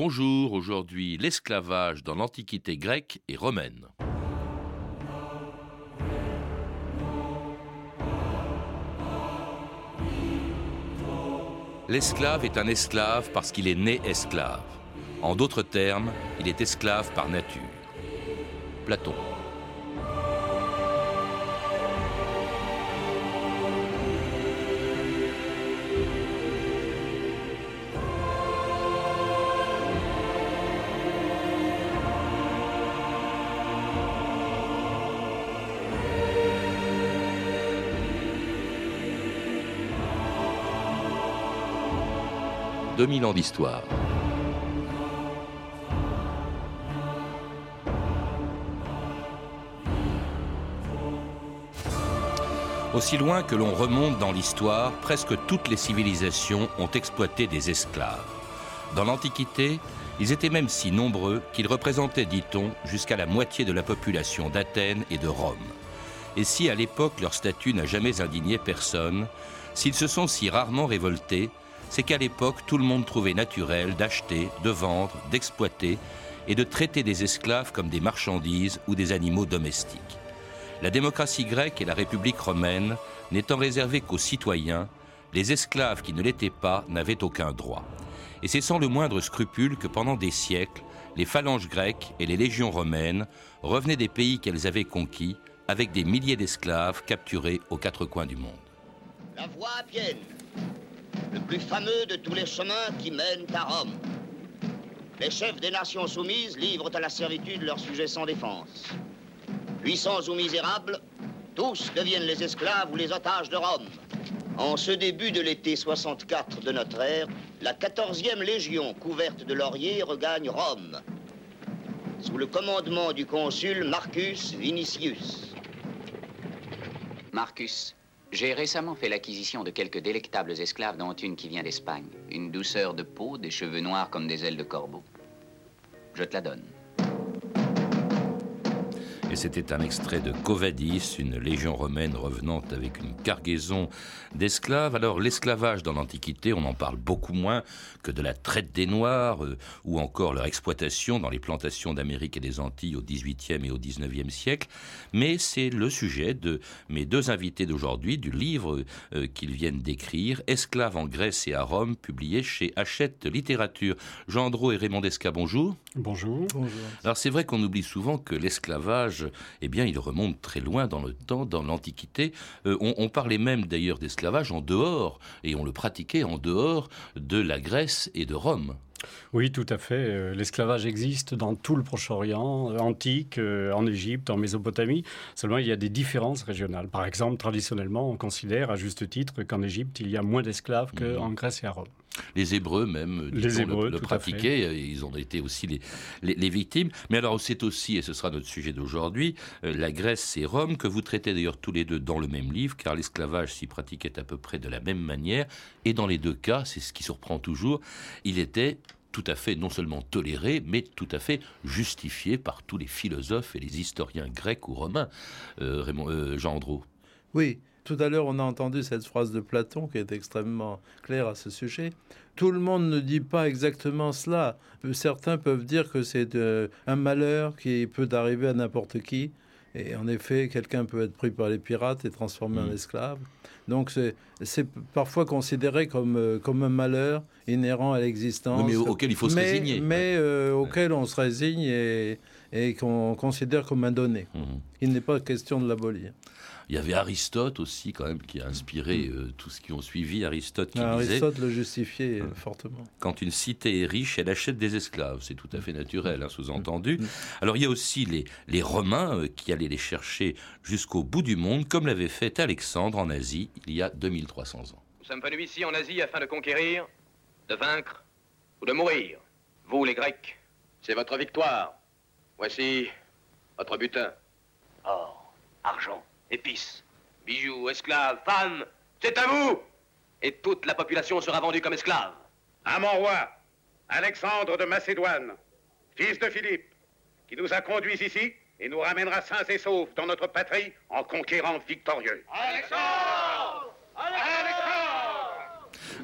Bonjour, aujourd'hui l'esclavage dans l'Antiquité grecque et romaine. L'esclave est un esclave parce qu'il est né esclave. En d'autres termes, il est esclave par nature. Platon. 2000 ans d'histoire. Aussi loin que l'on remonte dans l'histoire, presque toutes les civilisations ont exploité des esclaves. Dans l'Antiquité, ils étaient même si nombreux qu'ils représentaient, dit-on, jusqu'à la moitié de la population d'Athènes et de Rome. Et si à l'époque leur statut n'a jamais indigné personne, s'ils se sont si rarement révoltés, c'est qu'à l'époque, tout le monde trouvait naturel d'acheter, de vendre, d'exploiter et de traiter des esclaves comme des marchandises ou des animaux domestiques. La démocratie grecque et la République romaine n'étant réservées qu'aux citoyens, les esclaves qui ne l'étaient pas n'avaient aucun droit. Et c'est sans le moindre scrupule que pendant des siècles, les phalanges grecques et les légions romaines revenaient des pays qu'elles avaient conquis avec des milliers d'esclaves capturés aux quatre coins du monde. La voie le plus fameux de tous les chemins qui mènent à Rome. Les chefs des nations soumises livrent à la servitude leurs sujets sans défense. Puissants ou misérables, tous deviennent les esclaves ou les otages de Rome. En ce début de l'été 64 de notre ère, la 14e légion couverte de lauriers regagne Rome, sous le commandement du consul Marcus Vinicius. Marcus, j'ai récemment fait l'acquisition de quelques délectables esclaves, dont une qui vient d'Espagne. Une douceur de peau, des cheveux noirs comme des ailes de corbeau. Je te la donne. C'était un extrait de Covadis, une légion romaine revenant avec une cargaison d'esclaves. Alors l'esclavage dans l'Antiquité, on en parle beaucoup moins que de la traite des Noirs euh, ou encore leur exploitation dans les plantations d'Amérique et des Antilles au XVIIIe et au XIXe siècle. Mais c'est le sujet de mes deux invités d'aujourd'hui, du livre euh, qu'ils viennent d'écrire, Esclaves en Grèce et à Rome, publié chez Hachette Littérature. Jean Andro et Raymond Desca, bonjour. Bonjour. bonjour. Alors c'est vrai qu'on oublie souvent que l'esclavage eh bien, il remonte très loin dans le temps, dans l'Antiquité. Euh, on, parlait même d'ailleurs d'esclavage en dehors, et on le pratiquait en dehors de la Grèce et de Rome. Oui, tout à fait. Euh, l'esclavage existe dans tout le Proche-Orient, euh, antique, en Égypte, en Mésopotamie. Seulement, il y a des différences régionales. Par exemple, traditionnellement, on considère à juste titre qu'en Égypte, il y a moins d'esclaves qu'en mhm. Grèce et à Rome. Les Hébreux même les Hébreux, le, pratiquaient, ils ont été aussi les, les, victimes. Mais alors c'est aussi, et ce sera notre sujet d'aujourd'hui, euh, la Grèce et Rome, que vous traitez d'ailleurs tous les deux dans le même livre, car l'esclavage s'y pratiquait à peu près de la même manière, et dans les deux cas, c'est ce qui surprend toujours, il était tout à fait non seulement toléré, mais tout à fait justifié par tous les philosophes et les historiens grecs ou romains. Euh, Raymond, euh, Jean Andrew. Oui, tout à l'heure, on a entendu cette phrase de Platon qui est extrêmement claire à ce sujet. Tout le monde ne dit pas exactement cela. Certains peuvent dire que c'est euh, un malheur qui peut arriver à n'importe qui. Et en effet, quelqu'un peut être pris par les pirates et transformé en mm. esclave. Donc c'est parfois considéré comme, euh, comme un malheur inhérent à l'existence. mais auquel il faut se résigner. Mais euh, auquel on se résigne et, et qu'on considère comme un donné. Mm. Il n'est pas question de l'abolir. Il y avait Aristote aussi, quand même, qui a inspiré mm. euh, tout ce qui ont suivi. Aristote qui Aristote le justifiait euh, fortement. Quand une cité est riche, elle achète des esclaves. C'est tout à fait naturel, hein, sous-entendu. Mm. Alors il y a aussi les, les Romains euh, qui allaient les chercher jusqu'au bout du monde, comme l'avait fait Alexandre en Asie il y a 2300 ans. Nous sommes venus ici en Asie afin de conquérir, de vaincre ou de mourir. Vous, les Grecs, c'est votre victoire. Voici votre butin. Or, argent, épices, bijoux, esclaves, femmes, c'est à vous Et toute la population sera vendue comme esclave. À mon roi, Alexandre de Macédoine, fils de Philippe, qui nous a conduits ici et nous ramènera sains et saufs dans notre patrie en conquérant victorieux. Alexandre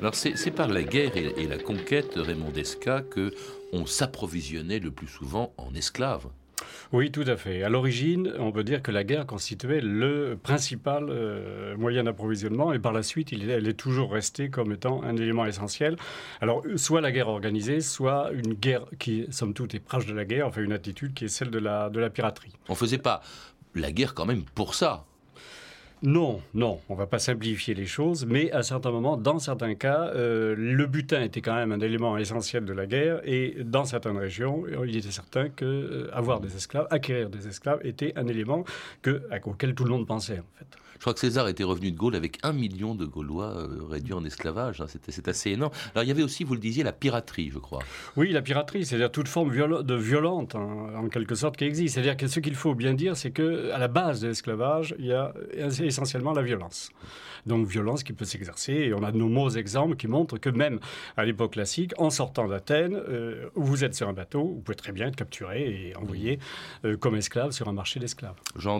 Alors c'est par la guerre et, et la conquête, Raymond Desca, que on s'approvisionnait le plus souvent en esclaves. Oui, tout à fait. À l'origine, on peut dire que la guerre constituait le principal euh, moyen d'approvisionnement et par la suite, elle est toujours restée comme étant un élément essentiel. Alors, soit la guerre organisée, soit une guerre qui, somme toute, est proche de la guerre, enfin une attitude qui est celle de la, de la piraterie. On faisait pas la guerre quand même pour ça. Non, non, on va pas simplifier les choses, mais à certains moments, dans certains cas, euh, le butin était quand même un élément essentiel de la guerre, et dans certaines régions, il était certain que euh, des esclaves, acquérir des esclaves, était un élément que, auquel tout le monde pensait en fait. Je crois que César était revenu de Gaule avec un million de Gaulois euh, réduits en esclavage. Hein. C'est assez énorme. Alors il y avait aussi, vous le disiez, la piraterie, je crois. Oui, la piraterie, c'est-à-dire toute forme de violente, hein, en quelque sorte, qui existe. C'est-à-dire que ce qu'il faut bien dire, c'est que à la base de l'esclavage, il y a essentiellement la violence. Donc violence qui peut s'exercer. Et on a de nombreux exemples qui montrent que même à l'époque classique, en sortant d'Athènes, euh, vous êtes sur un bateau, vous pouvez très bien être capturé et envoyé euh, comme esclave sur un marché d'esclaves. Jean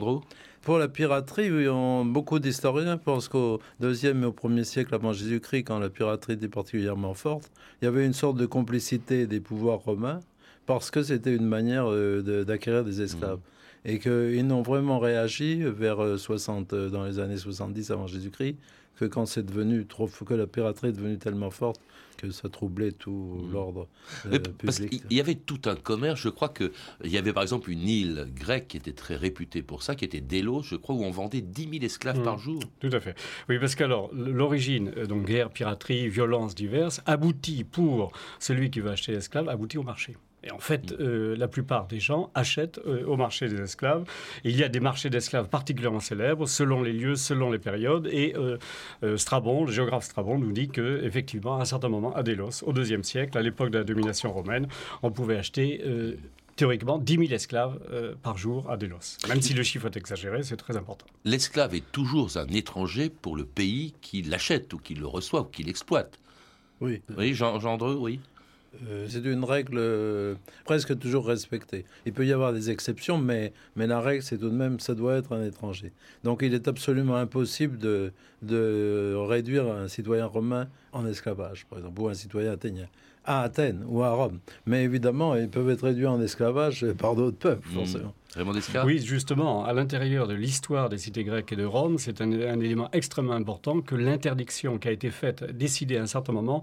pour la piraterie, beaucoup d'historiens pensent qu'au deuxième et au premier siècle avant Jésus-Christ, quand la piraterie était particulièrement forte, il y avait une sorte de complicité des pouvoirs romains parce que c'était une manière euh, d'acquérir des esclaves. Mmh. Et qu'ils n'ont vraiment réagi vers 60, euh, dans les années 70 avant Jésus-Christ, que quand c'est devenu trop, que la piraterie est devenue tellement forte que ça troublait tout mmh. l'ordre euh, Parce qu'il y avait tout un commerce. Je crois qu'il y avait par exemple une île grecque qui était très réputée pour ça, qui était Délos, je crois, où on vendait 10 000 esclaves par mmh. jour. Tout à fait. Oui, parce qu'alors, l'origine, euh, donc guerre, piraterie, violences diverses, aboutit pour celui qui veut acheter l'esclave, aboutit au marché. Et en fait, mm. euh, la plupart des gens achètent euh, au marché des esclaves. il y a des marchés d'esclaves particulièrement célèbres selon les lieux, selon les périodes. Et euh, Strabon, le géographe Strabon, nous dit que effectivement, à un certain moment, à Délos, au IIe siècle, à l'époque de la domination romaine, on pouvait acheter théoriquement 10 000 esclaves par jour à Délos. Même si le chiffre est exagéré, c'est très important. L'esclave est toujours un étranger pour le pays qui l'achète ou qui le reçoit ou qui l'exploite. Oui. Oui, Jean, Jean oui. Euh, c'est une règle euh, presque toujours respectée. Il peut y avoir des exceptions, mais, mais la règle, c'est tout de même, ça doit être un étranger. Donc il est absolument impossible de, de réduire un citoyen romain en esclavage, par exemple, ou un citoyen athénien à Athènes ou à Rome. Mais évidemment, ils peuvent être réduits en esclavage par d'autres peuples, mmh. forcément. Oui, justement, à l'intérieur de l'histoire des cités grecques et de Rome, c'est un, élément extrêmement important que l'interdiction qui a été faite, décidée à un certain moment,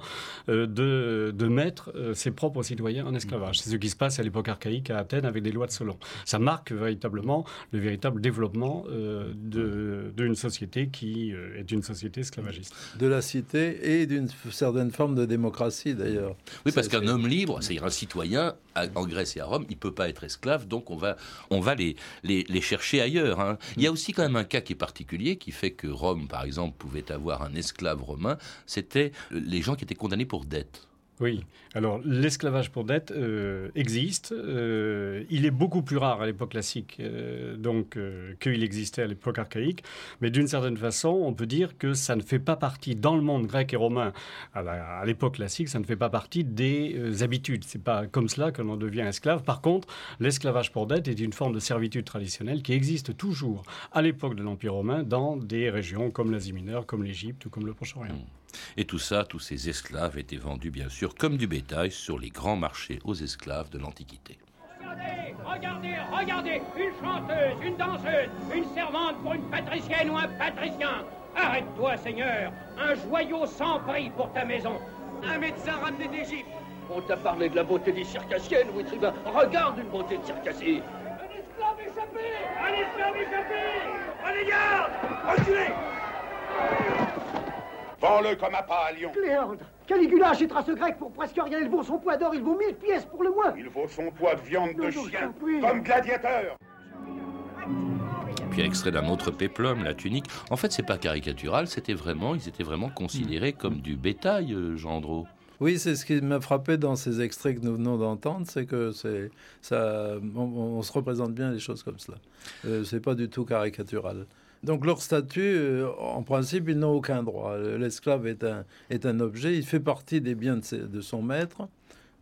euh, de, de, mettre euh, ses propres citoyens en esclavage. C'est ce qui se passe à l'époque archaïque à Athènes avec des lois de Solon. Ça marque véritablement le véritable développement euh, d'une société qui est une société esclavagiste. De la cité et d'une certaine forme de démocratie d'ailleurs. Oui, parce qu'un homme libre, c'est-à-dire un citoyen, en Grèce et à Rome, il ne peut pas être esclave, donc on va, on va les, les, chercher ailleurs. Hein. Il y a aussi quand même un cas qui est particulier, qui fait que Rome, par exemple, pouvait avoir un esclave romain, c'était les gens qui étaient condamnés pour dette. Oui, alors l'esclavage pour dette euh, existe. Euh, il est beaucoup plus rare à l'époque classique euh, donc qu'il existait à l'époque archaïque. Mais d'une certaine façon, on peut dire que ça ne fait pas partie, dans le monde grec et romain, à l'époque classique, ça ne fait pas partie des habitudes. C'est pas comme cela que l'on devient esclave. Par contre, l'esclavage pour dette est une forme de servitude traditionnelle qui existe toujours à l'époque de l'Empire romain dans des régions comme l'Asie mineure, comme l'Égypte ou comme le Proche-Orient. Mmh. Et tout ça, tous ces esclaves étaient vendus bien sûr comme du bétail sur les grands marchés aux esclaves de l'Antiquité. Regardez, regardez, regardez Une chanteuse, une danseuse, une servante pour une patricienne ou un patricien. Arrête-toi, Seigneur Un joyau sans prix pour ta maison. Un médecin ramené d'Égypte. On t'a parlé de la beauté des circassiennes, oui, tribun Regarde une beauté de circassie Un esclave échappé Un esclave échappé. Prenez garde Reculez Vends-le comme à pas à Lyon. Cléandre, Caligula achètera ce grec pour presque rien. Il vaut son poids d'or, il vaut mille pièces pour le moins. Il vaut son poids de viande de chien, comme gladiateur. Puis extrait d'un autre péplum, la tunique. En fait, c'est pas caricatural, c'était vraiment, ils étaient vraiment considérés comme du bétail, euh, Gendreau. Oui, c'est ce qui m'a frappé dans ces extraits que nous venons d'entendre, c'est que c'est ça, on, se représente bien les choses comme cela. Euh, c'est pas du tout caricatural. Donc leur statut, euh, en principe, ils n'ont aucun droit. L'esclave est un, est un objet, il fait partie des biens de, son maître.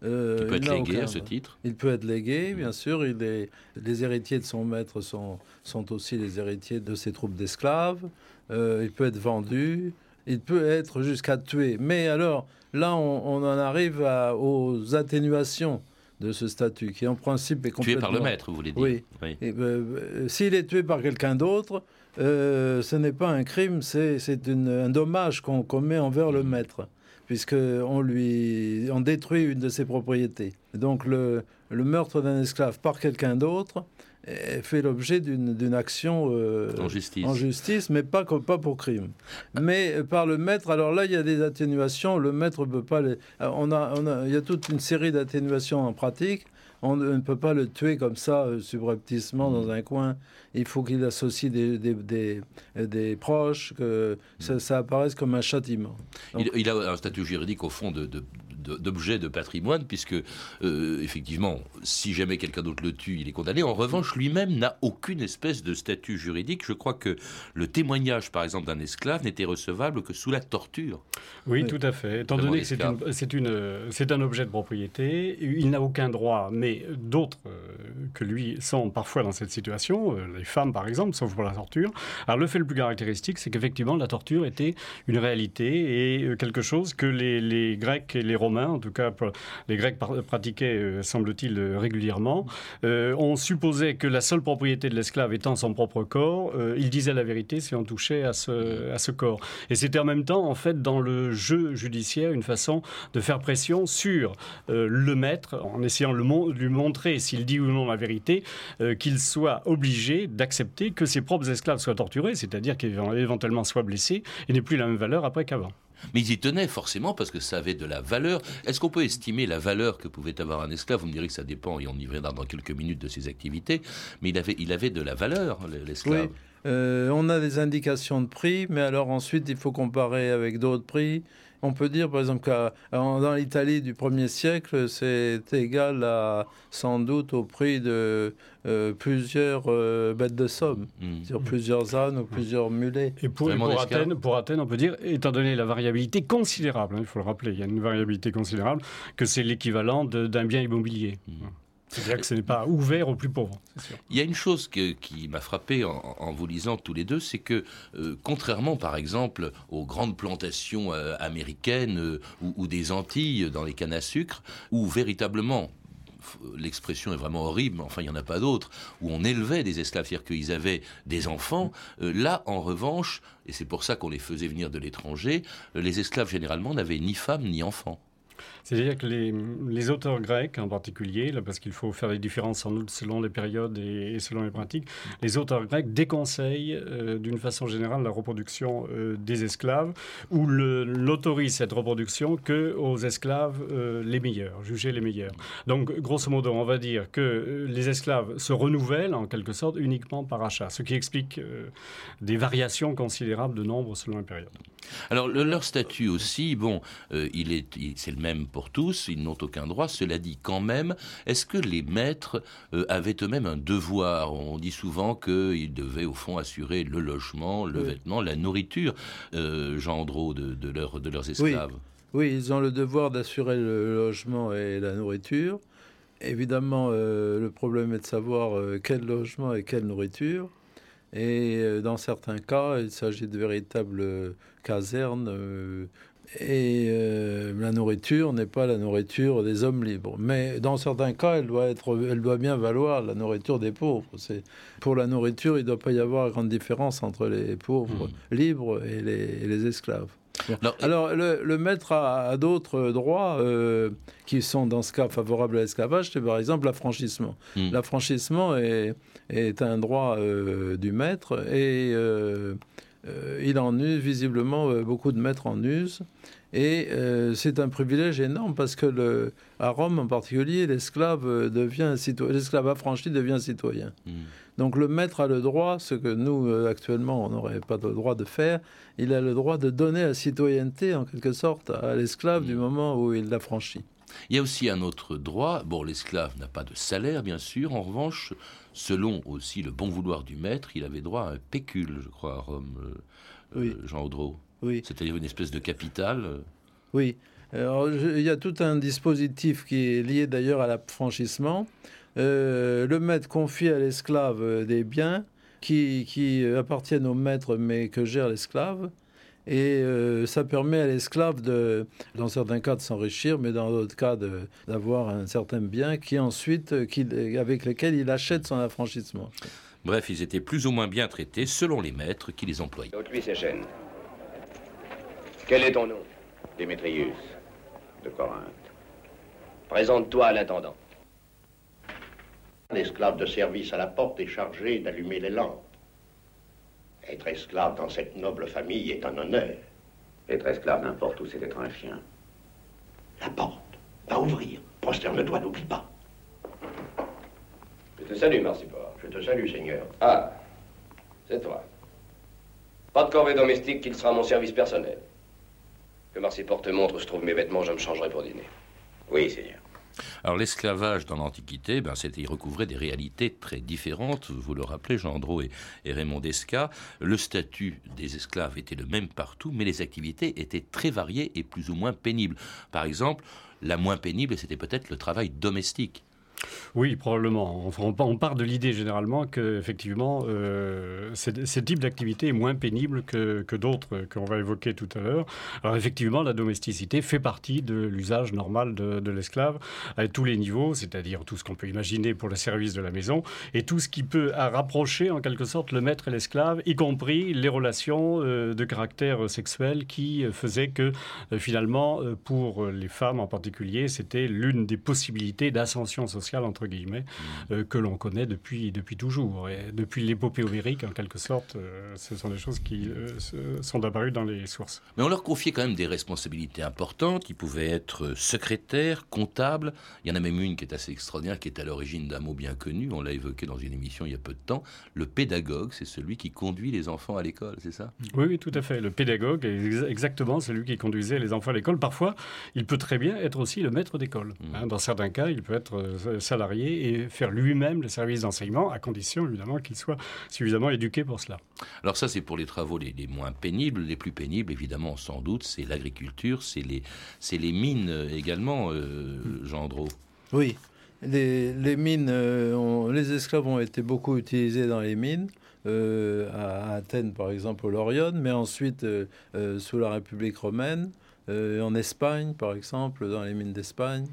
Euh, il peut être légué à ce titre Il peut être légué, bien sûr. Il est, les héritiers de son maître sont, sont aussi les héritiers de ses troupes d'esclaves. Euh, il peut être vendu. il peut être jusqu'à tuer. Mais alors, là, on, en arrive aux atténuations de ce statut, qui en principe est complètement... Tué par le maître, vous voulez dire Oui. Euh, euh, s'il est tué par quelqu'un d'autre, euh, ce n'est pas un crime, c'est un dommage qu'on commet envers le maître, puisqu'on lui on détruit une de ses propriétés. Donc le, le meurtre d'un esclave par quelqu'un d'autre fait l'objet d'une action euh, en, justice. en, justice. mais pas, pas pour crime. Mais par le maître, alors là, il y a des atténuations. Le maître ne peut pas les. Euh, on a, on a, il y a toute une série d'atténuations en pratique. On ne peut pas le tuer comme ça, subrepticement, dans un coin. Il faut qu'il associe des, des, des, proches, que ça, apparaisse comme un châtiment. il, a un statut juridique, au fond, de, de d'objet de patrimoine, puisque, euh, effectivement, si jamais quelqu'un d'autre le tue, il est condamné. En revanche, lui-même n'a aucune espèce de statut juridique. Je crois que le témoignage, par exemple, d'un esclave n'était recevable que sous la torture. Oui, tout à fait. Étant donné que c'est une, c'est un objet de propriété, il n'a aucun droit, mais d'autres euh, que lui sont parfois dans cette situation, euh, les femmes par exemple, sauf pour la torture. Alors le fait le plus caractéristique, c'est qu'effectivement la torture était une réalité et quelque chose que les, les Grecs et les Romains en tout cas les Grecs pratiquaient, euh, semble-t-il, euh, régulièrement. Euh, on supposait que la seule propriété de l'esclave étant son propre corps, il disait la vérité si on touchait à ce, corps. Et c'était en même temps, en fait, dans le jeu judiciaire, une façon de faire pression sur le maître, en essayant de lui montrer s'il dit ou non la vérité, qu'il soit obligé d'accepter que ses propres esclaves soient torturés, c'est-à-dire qu'éventuellement soient blessés, et n'aient plus la même valeur après qu'avant. Mais ils y tenaient forcément parce que ça avait de la valeur. Est-ce qu'on peut estimer la valeur que pouvait avoir un esclave? Vous me direz que ça dépend, et on y reviendra dans quelques minutes de ses activités, mais il avait, il avait de la valeur, l'esclave. Oui. Euh, on a des indications de prix, mais alors ensuite il faut comparer avec d'autres prix. On peut dire, par exemple, que dans l'Italie du 1er siècle, c'est égal à, sans doute au prix de euh, plusieurs euh, bêtes de somme, mm. sur plusieurs ânes ou plusieurs mulets. Et pour, Athènes, pour, Athènes, on peut dire, étant donné la variabilité considérable, hein, il faut le rappeler, il y a une variabilité considérable, que c'est l'équivalent d'un bien immobilier. Mm. C'est-à-dire que ce n'est pas ouvert aux plus pauvres. Il y a une chose qui m'a frappé en, vous lisant tous les deux, c'est que euh, contrairement par exemple aux grandes plantations euh, américaines euh, ou, des Antilles dans les cannes à sucre, où véritablement l'expression est vraiment horrible, enfin il n'y en a pas d'autres, où on élevait des esclaves, c'est-à-dire qu'ils avaient des enfants. là, en revanche, et c'est pour ça qu'on les faisait venir de l'étranger, les esclaves généralement n'avaient ni femmes ni enfants. C'est-à-dire que les, auteurs grecs en particulier, parce qu'il faut faire des différences sans doute selon les périodes et, selon les pratiques, les auteurs grecs déconseillent euh, d'une façon générale la reproduction euh, des esclaves ou n'autorisent cette reproduction que aux esclaves euh, les meilleurs, jugés les meilleurs. Donc grosso modo, on va dire que les esclaves se renouvellent en quelque sorte uniquement par achat, ce qui explique des variations considérables de nombre selon les périodes. Alors leur statut aussi, bon, il est, c'est le même pour tous, ils n'ont aucun droit. Cela dit, quand même, est-ce que les maîtres euh, avaient eux-mêmes un devoir? On dit souvent qu'ils devaient, au fond, assurer le logement, le vêtement, la nourriture, euh, Jean de, de, de leurs esclaves. Oui. ils ont le devoir d'assurer le logement et la nourriture. Évidemment, euh, le problème est de savoir euh, quel logement et quelle nourriture. Et dans certains cas, il s'agit de véritables casernes et euh, la nourriture n'est pas la nourriture des hommes libres. Mais dans certains cas, elle doit, être, elle doit bien valoir la nourriture des pauvres. C'est, pour la nourriture, il ne doit pas y avoir grande différence entre les pauvres hmm. libres et les, esclaves. Alors, le, maître a, d'autres droits euh, qui sont dans ce cas favorables à l'esclavage, c'est par exemple l'affranchissement. Hmm. L'affranchissement est, est, un droit euh, du maître et euh, il en use, visiblement, euh, beaucoup de maîtres en usent. Et euh, c'est un privilège énorme parce que le, à Rome en particulier, l'esclave devient l'esclave affranchi devient citoyen. Hmm. Donc le maître a le droit, ce que nous actuellement on n'aurait pas le droit de faire, il a le droit de donner la citoyenneté en quelque sorte à l'esclave du hmm. moment où il l'affranchit. Il y a aussi un autre droit. Bon, l'esclave n'a pas de salaire, bien sûr. En revanche, selon aussi le bon vouloir du maître, il avait droit à un pécule, je crois, à Rome, euh, euh, Jean Audreau. Oui. C'est-à-dire une espèce de capital. Euh. Oui. Alors, il y a tout un dispositif qui est lié d'ailleurs à l'affranchissement. le maître confie à l'esclave des biens qui, qui, appartiennent au maître mais que gère l'esclave. Et euh, ça permet à l'esclave, de, dans certains cas, de s'enrichir, mais dans d'autres cas, d'avoir un certain bien qui ensuite, avec lequel il achète son affranchissement. Bref, ils étaient plus ou moins bien traités selon les maîtres qui les employaient. Quel est ton nom Démétrius, de Corinthe. Présente-toi à l'intendant. L'esclave de service à la porte est chargé d'allumer les lampes. Être esclave dans cette noble famille est un honneur. Être esclave n'importe où, c'est être un chien. La porte va ouvrir. Prosterne-toi, n'oublie pas. Je te salue, Marcipor. Je te salue, Seigneur. Ah, c'est toi. Pas de corvée domestique qu'il sera à mon service personnel. Que Marcipor te montre où se trouvent mes vêtements, je me changerai pour dîner. Oui, Seigneur. Alors l'esclavage dans l'Antiquité, ben, c'était, il recouvrait des réalités très différentes. Vous le rappelez, Jean et, et Raymond Desca. Le statut des esclaves était le même partout, mais les activités étaient très variées et plus ou moins pénibles. Par exemple, la moins pénible, c'était peut-être le travail domestique. Oui, probablement. on, part de l'idée généralement que effectivement, euh, ce type d'activité est moins pénible que, d'autres qu'on va évoquer tout à l'heure. Alors effectivement, la domesticité fait partie de l'usage normal de, l'esclave à tous les niveaux, c'est-à-dire tout ce qu'on peut imaginer pour le service de la maison et tout ce qui peut rapprocher en quelque sorte le maître et l'esclave, y compris les relations euh, de caractère sexuel qui faisaient que euh, finalement, pour les femmes en particulier, c'était l'une des possibilités d'ascension sociale entre guillemets, euh, que l'on connaît depuis, depuis toujours. Et depuis l'épopée homérique, en quelque sorte, euh, ce sont des choses qui euh, sont apparues dans les sources. Mais on leur confiait quand même des responsabilités importantes, qui pouvaient être secrétaires, comptables. Il y en a même une qui est assez extraordinaire, qui est à l'origine d'un mot bien connu, on l'a évoqué dans une émission il y a peu de temps. Le pédagogue, c'est celui qui conduit les enfants à l'école, c'est ça? Oui, oui, tout à fait. Le pédagogue est exactement celui qui conduisait les enfants à l'école. Parfois, il peut très bien être aussi le maître d'école. Mm. Hein, dans certains cas, il peut être salarié et faire lui-même le service d'enseignement, à condition évidemment qu'il soit suffisamment éduqué pour cela. Alors ça, c'est pour les travaux les, moins pénibles. Les plus pénibles, évidemment, sans doute, c'est l'agriculture, c'est les, les mines également, euh, Jean Oui, les, les mines, euh, les esclaves ont été beaucoup utilisés dans les mines. Euh, à Athènes, par exemple, au Lorion, mais ensuite sous la République romaine, en Espagne, par exemple, dans les mines d'Espagne.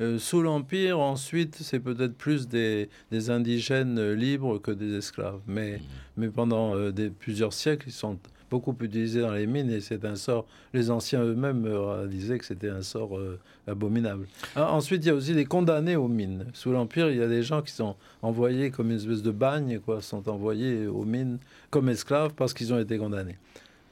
Euh, sous l'Empire, ensuite, c'est peut-être plus des, indigènes libres que des esclaves. Mais, mmh. mais pendant euh, des, plusieurs siècles, ils sont beaucoup utilisés dans les mines et c'est un sort. Les anciens eux-mêmes euh, disaient que c'était un sort abominable. Ah, ensuite, il y a aussi les condamnés aux mines. Sous l'Empire, il y a des gens qui sont envoyés comme une espèce de bagne, quoi, sont envoyés aux mines comme esclaves parce qu'ils ont été condamnés.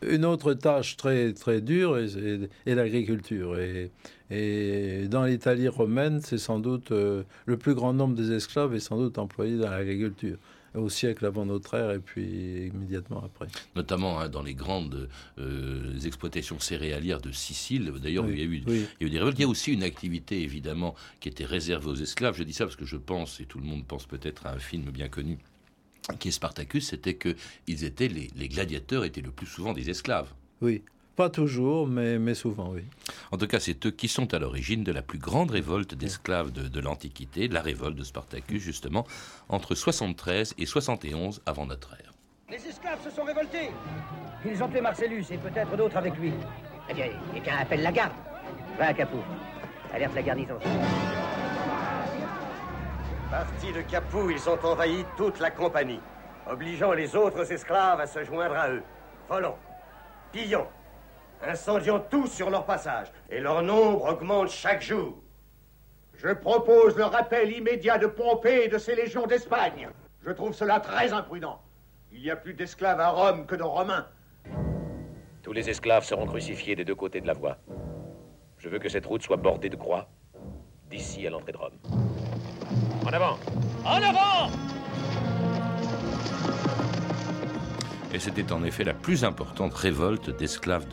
Une autre tâche très, très dure est, l'agriculture. Et, et, dans l'Italie romaine, c'est sans doute euh, le plus grand nombre des esclaves est sans doute employé dans l'agriculture au siècle avant notre ère et puis immédiatement après. Notamment hein, dans les grandes euh, exploitations céréalières de Sicile. D'ailleurs, il, a eu, il y a eu des révoltes. Il y a aussi une activité, évidemment, qui était réservée aux esclaves. Je dis ça parce que je pense, et tout le monde pense peut-être à un film bien connu qui est Spartacus, c'était que ils étaient les, gladiateurs étaient le plus souvent des esclaves. Oui, pas toujours, mais, mais souvent, oui. En tout cas, c'est eux qui sont à l'origine de la plus grande révolte d'esclaves de, l'Antiquité, la révolte de Spartacus, justement, entre 73 et 71 avant notre ère. Les esclaves se sont révoltés Ils ont tué Marcellus et peut-être d'autres avec lui. Eh bien, quelqu'un appelle la garde. Va, Capou. Alerte la garnison. Partis de Capoue, ils ont envahi toute la compagnie, obligeant les autres esclaves à se joindre à eux. Volons, pillons, incendions tout sur leur passage, et leur nombre augmente chaque jour. Je propose le rappel immédiat de Pompée et de ses légions d'Espagne. Je trouve cela très imprudent. Il y a plus d'esclaves à Rome que de Romains. Tous les esclaves seront crucifiés des deux côtés de la voie. Je veux que cette route soit bordée de croix, d'ici à l'entrée de Rome. En avant En avant Et c'était en effet la plus importante révolte d'esclaves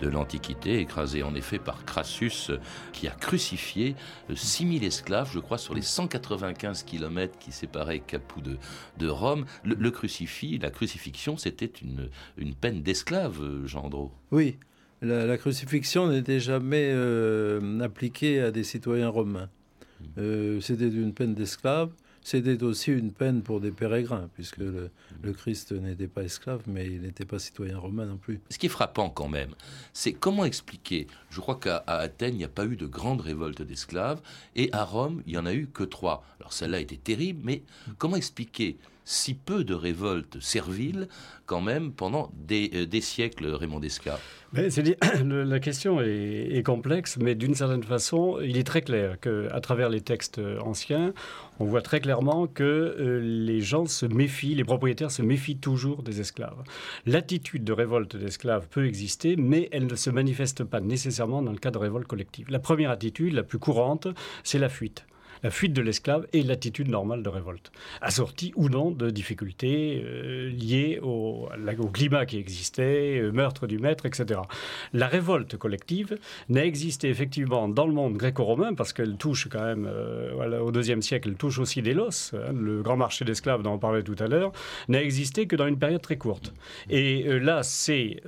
de, l'Antiquité, écrasée en effet par Crassus, qui a crucifié 6000 euh, esclaves, je crois, sur les 195 kilomètres qui séparaient Capoue de, de Rome. Le, crucifix, la crucifixion, c'était une, une peine d'esclave, euh, Gendreau. Oui, la, crucifixion n'était jamais euh, appliquée à des citoyens romains. Euh, c'était une peine d'esclave. c'était aussi une peine pour des pérégrins, puisque le, Christ n'était pas esclave, mais il n'était pas citoyen romain non plus. Ce qui est frappant quand même, c'est comment expliquer, je crois qu'à Athènes, il n'y a pas eu de grande révolte d'esclaves, et à Rome, il n'y en a eu que trois. Alors celle-là était terrible, mais comment expliquer si peu de révoltes serviles quand même pendant des, euh, siècles, Raymond Descartes? La question est, complexe, mais d'une certaine façon, il est très clair qu'à travers les textes anciens, on voit très clairement que euh, les gens se méfient, les propriétaires se méfient toujours des esclaves. L'attitude de révolte d'esclaves peut exister, mais elle ne se manifeste pas nécessairement dans le cas de révolte collective. La première attitude, la plus courante, c'est la fuite la fuite de l'esclave et l'attitude normale de révolte, assortie ou non de difficultés euh, liées au, climat qui existait, euh, meurtre du maître, etc. La révolte collective n'a existé effectivement dans le monde gréco-romain parce qu'elle touche quand même, euh, au deuxième siècle, elle touche aussi Délos, hein, le grand marché d'esclaves dont on parlait tout à l'heure, n'a existé que dans une période très courte. Et là, c'est,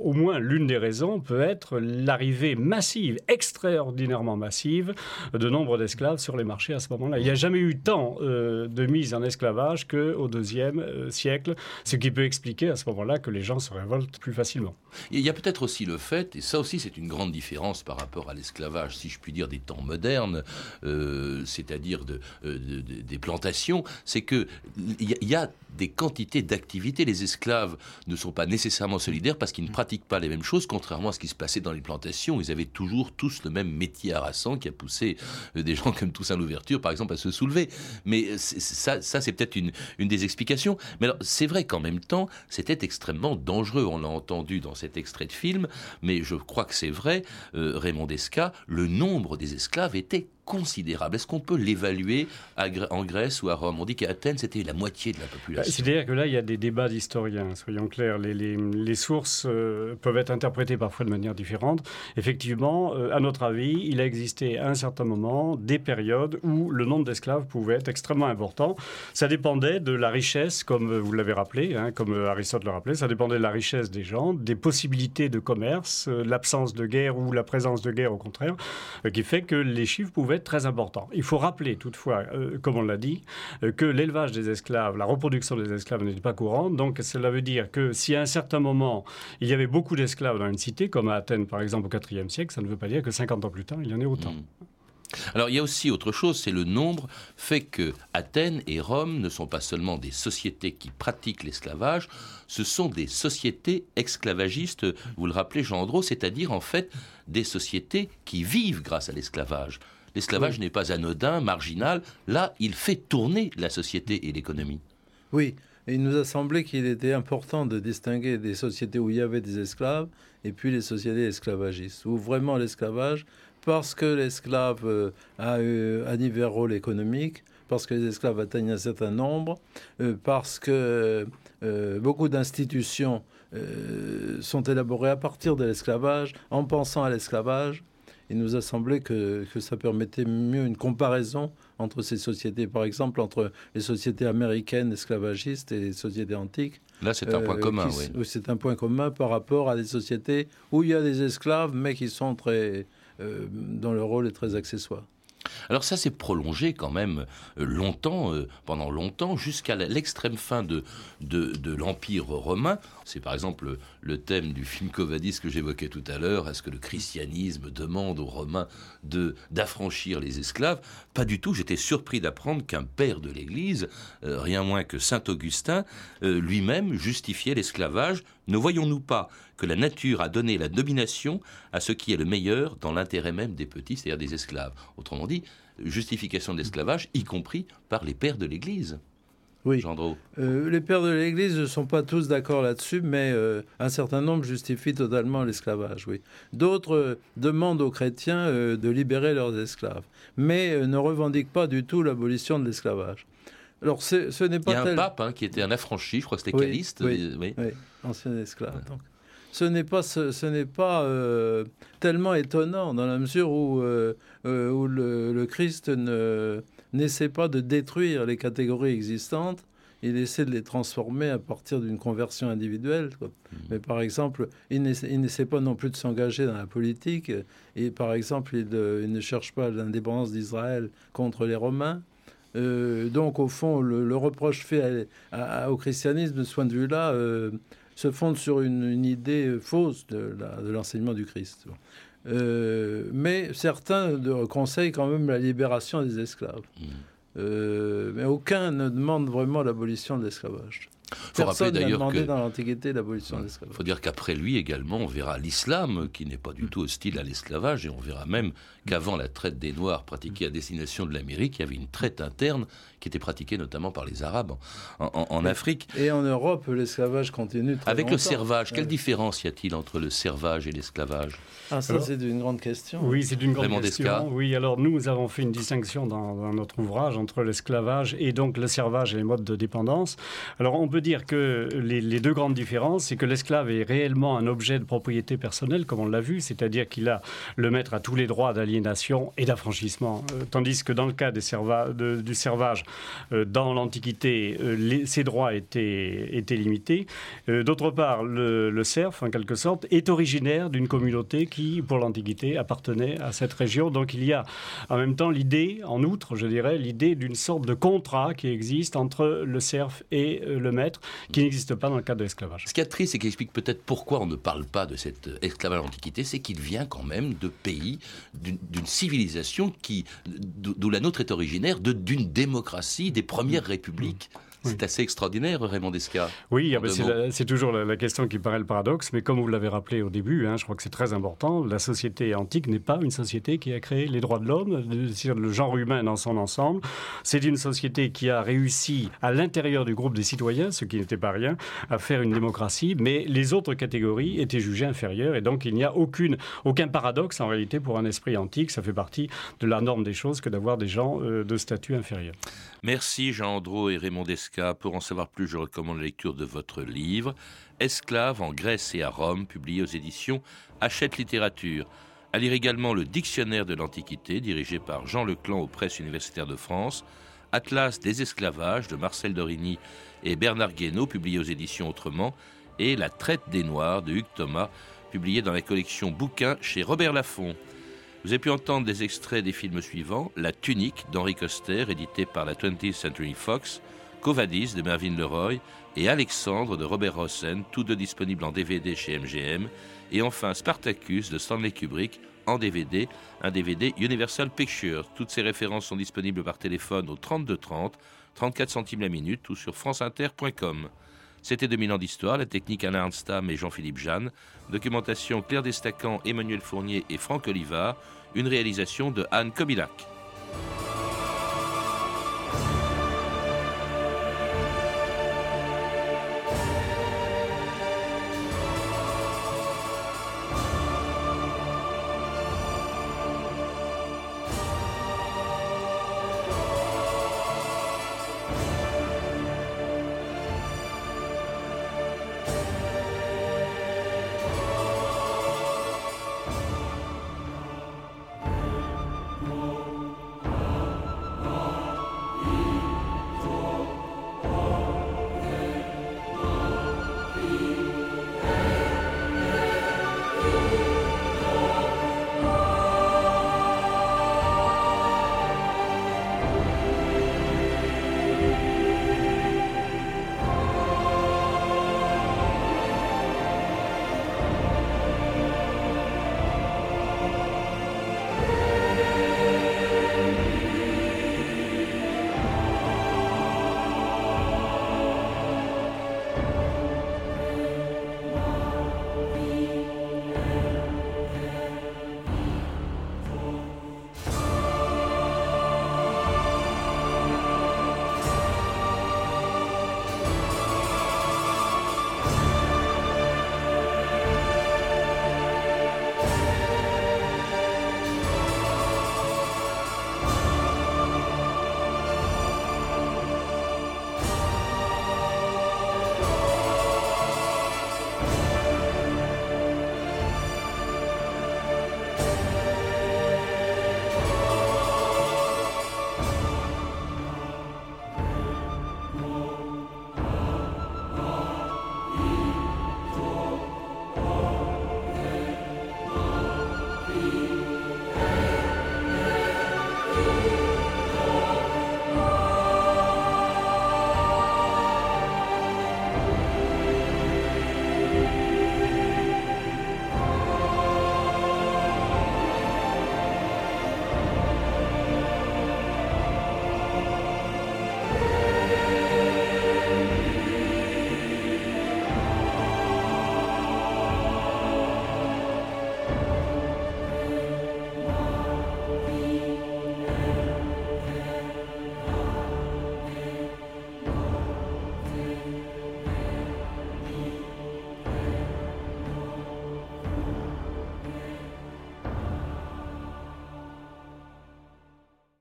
au moins l'une des raisons peut être l'arrivée massive, extraordinairement massive, de nombre d'esclaves sur les marchés à ce moment-là. Il n'y a jamais eu tant euh, de mise en esclavage qu'au deuxième euh, siècle, ce qui peut expliquer à ce moment-là que les gens se révoltent plus facilement. Il y a peut-être aussi le fait, et ça aussi c'est une grande différence par rapport à l'esclavage, si je puis dire, des temps modernes, euh, c'est-à-dire de, des plantations, c'est qu'il y, y a des quantités d'activités. Les esclaves ne sont pas nécessairement solidaires parce qu'ils ne pratiquent pas les mêmes choses, contrairement à ce qui se passait dans les plantations. Ils avaient toujours tous le même métier harassant qui a poussé des gens comme Toussaint Louverture, par exemple, à se soulever. Mais ça, ça c'est peut-être une, des explications. Mais c'est vrai qu'en même temps, c'était extrêmement dangereux. On l'a entendu dans cet extrait de film, mais je crois que c'est vrai, euh, Raymond Desca, le nombre des esclaves était considérable. Est-ce qu'on peut l'évaluer en Grèce ou à Rome? On dit qu'à Athènes, c'était la moitié de la population. Bah, c'est-à-dire que là, il y a des débats d'historiens, soyons clairs. Les, les, sources euh, peuvent être interprétées parfois de manière différente. Effectivement, euh, à notre avis, il a existé à un certain moment des périodes où le nombre d'esclaves pouvait être extrêmement important. Ça dépendait de la richesse, comme vous l'avez rappelé, hein, comme Aristote le rappelait, ça dépendait de la richesse des gens, des possibilités de commerce, euh, l'absence de guerre ou la présence de guerre au contraire, qui fait que les chiffres pouvaient être très importants. Il faut rappeler toutefois, comme on l'a dit, que l'élevage des esclaves, la reproduction des esclaves n'était pas courante. Donc cela veut dire que si à un certain moment il y avait beaucoup d'esclaves dans une cité, comme à Athènes par exemple au IVe siècle, ça ne veut pas dire que 50 ans plus tard il y en ait autant. Hmm. Alors il y a aussi autre chose, c'est le nombre fait que Athènes et Rome ne sont pas seulement des sociétés qui pratiquent l'esclavage, ce sont des sociétés esclavagistes, vous le rappelez Jean Andro, c'est-à-dire en fait des sociétés qui vivent grâce à l'esclavage. L'esclavage n'est pas anodin, marginal. Là, il fait tourner la société et l'économie. Oui, il nous a semblé qu'il était important de distinguer des sociétés où il y avait des esclaves et puis les sociétés esclavagistes, où vraiment l'esclavage, parce que l'esclave euh, a un divers rôles économiques, parce que les esclaves atteignent un certain nombre, euh, parce que euh, beaucoup d'institutions sont élaborées à partir de l'esclavage, en pensant à l'esclavage, il nous a semblé que, que, ça permettait mieux une comparaison entre ces sociétés, par exemple entre les sociétés américaines esclavagistes et les sociétés antiques. Là, c'est un point euh, commun, oui. C'est un point commun par rapport à des sociétés où il y a des esclaves, mais qui sont très, euh, dont le rôle est très accessoire. Alors ça s'est prolongé quand même euh, longtemps, euh, pendant longtemps, jusqu'à l'extrême fin de, de, l'Empire romain. C'est par exemple le thème du film Covadis que j'évoquais tout à l'heure. Est-ce que le christianisme demande aux Romains d'affranchir les esclaves? Pas du tout. J'étais surpris d'apprendre qu'un père de l'Église, euh, rien moins que Saint Augustin, lui-même justifiait l'esclavage. Ne voyons-nous pas que la nature a donné la domination à ce qui est le meilleur dans l'intérêt même des petits, c'est-à-dire des esclaves? Autrement dit, justification de l'esclavage, y compris par les pères de l'Église. Oui. Euh, les pères de l'Église ne sont pas tous d'accord là-dessus, mais euh, un certain nombre justifient totalement l'esclavage. Oui. D'autres euh, demandent aux chrétiens de libérer leurs esclaves, mais ne revendiquent pas du tout l'abolition de l'esclavage. Alors, ce n'est pas. Il y a un pape hein, qui était un affranchi, je crois que c'était Caliste. Oui, oui, ancien esclave. Donc ce n'est pas, ce, n'est pas tellement étonnant dans la mesure où, où le, Christ ne, n'essaie pas de détruire les catégories existantes, il essaie de les transformer à partir d'une conversion individuelle. Mmh. Mais par exemple, il n'essaie, pas non plus de s'engager dans la politique. Et par exemple, il, il ne cherche pas l'indépendance d'Israël contre les Romains. Euh, donc, au fond, le, reproche fait au christianisme de ce point de vue-là se fonde sur une, idée fausse de, l'enseignement du Christ. Mais certains conseillent quand même la libération des esclaves. Mmh. mais aucun ne demande vraiment l'abolition de l'esclavage. Faut Personne n'a demandé dans l'Antiquité l'abolition de l'esclavage. Il faut dire qu'après lui également, on verra l'islam, qui n'est pas du tout hostile à l'esclavage, et on verra même qu'avant la traite des Noirs pratiquée à destination de l'Amérique, il y avait une traite interne qui était pratiquée notamment par les Arabes en, Afrique. Et en Europe, l'esclavage continue très Avec le servage, quelle différence y a-t-il entre le servage et l'esclavage? Ah, ça c'est une grande question. Oui, c'est une grande question. Oui, alors nous avons fait une distinction dans, dans notre ouvrage entre l'esclavage et donc le servage et les modes de dépendance. Alors on peut dire que les, deux grandes différences, c'est que l'esclave est réellement un objet de propriété personnelle, comme on l'a vu, c'est-à-dire qu'il a le maître à tous les droits d'aliénation et d'affranchissement, euh, tandis que dans le cas du servage, euh, dans l'Antiquité, euh, ces droits étaient, limités. D'autre part, le, le, serf, en quelque sorte, est originaire d'une communauté qui, pour l'Antiquité, appartenait à cette région. Donc il y a en même temps l'idée, en outre, je dirais, l'idée d'une sorte de contrat qui existe entre le serf et le maître qui n'existe pas dans le cadre de l'esclavage. Ce qui est triste et qui explique peut-être pourquoi on ne parle pas de cet esclavage en Antiquité, c'est qu'il vient quand même de pays, d'une civilisation qui, d'où la nôtre est originaire, d'une démocratie, des premières républiques. C'est assez extraordinaire, Raymond Desca. Oui, ah ben, c'est toujours la, question qui paraît le paradoxe, mais comme vous l'avez rappelé au début, hein, je crois que c'est très important, la société antique n'est pas une société qui a créé les droits de l'homme, le genre humain dans son ensemble. C'est une société qui a réussi à l'intérieur du groupe des citoyens, ce qui n'était pas rien, à faire une démocratie, mais les autres catégories étaient jugées inférieures, et donc il n'y a aucune, aucun paradoxe en réalité pour un esprit antique. Ça fait partie de la norme des choses que d'avoir des gens euh, de statut inférieur. Merci Jean Andro et Raymond Desca. Pour en savoir plus, je recommande la lecture de votre livre Esclaves en Grèce et à Rome, publié aux éditions Hachette Littérature. À lire également le Dictionnaire de l'Antiquité, dirigé par Jean Leclan aux presses universitaires de France, Atlas des esclavages de Marcel Dorigny et Bernard Guénaud, publié aux éditions Autrement, et La traite des Noirs de Hugues Thomas, publié dans la collection Bouquins chez Robert Laffont. Vous avez pu entendre des extraits des films suivants La Tunique d'Henri Coster, édité par la 20th Century Fox, Covadis de Mervyn Leroy et Alexandre de Robert Rossen, tous deux disponibles en DVD chez MGM, et enfin Spartacus de Stanley Kubrick en DVD, un DVD Universal Pictures. Toutes ces références sont disponibles par téléphone au 3230, 34 centimes la minute ou sur franceinter.com. C'était 2000 ans d'histoire, la technique Alain Arnstam et Jean-Philippe Jeanne, documentation Claire Destacan, Emmanuel Fournier et Franck Olivard, une réalisation de Anne Kobilac.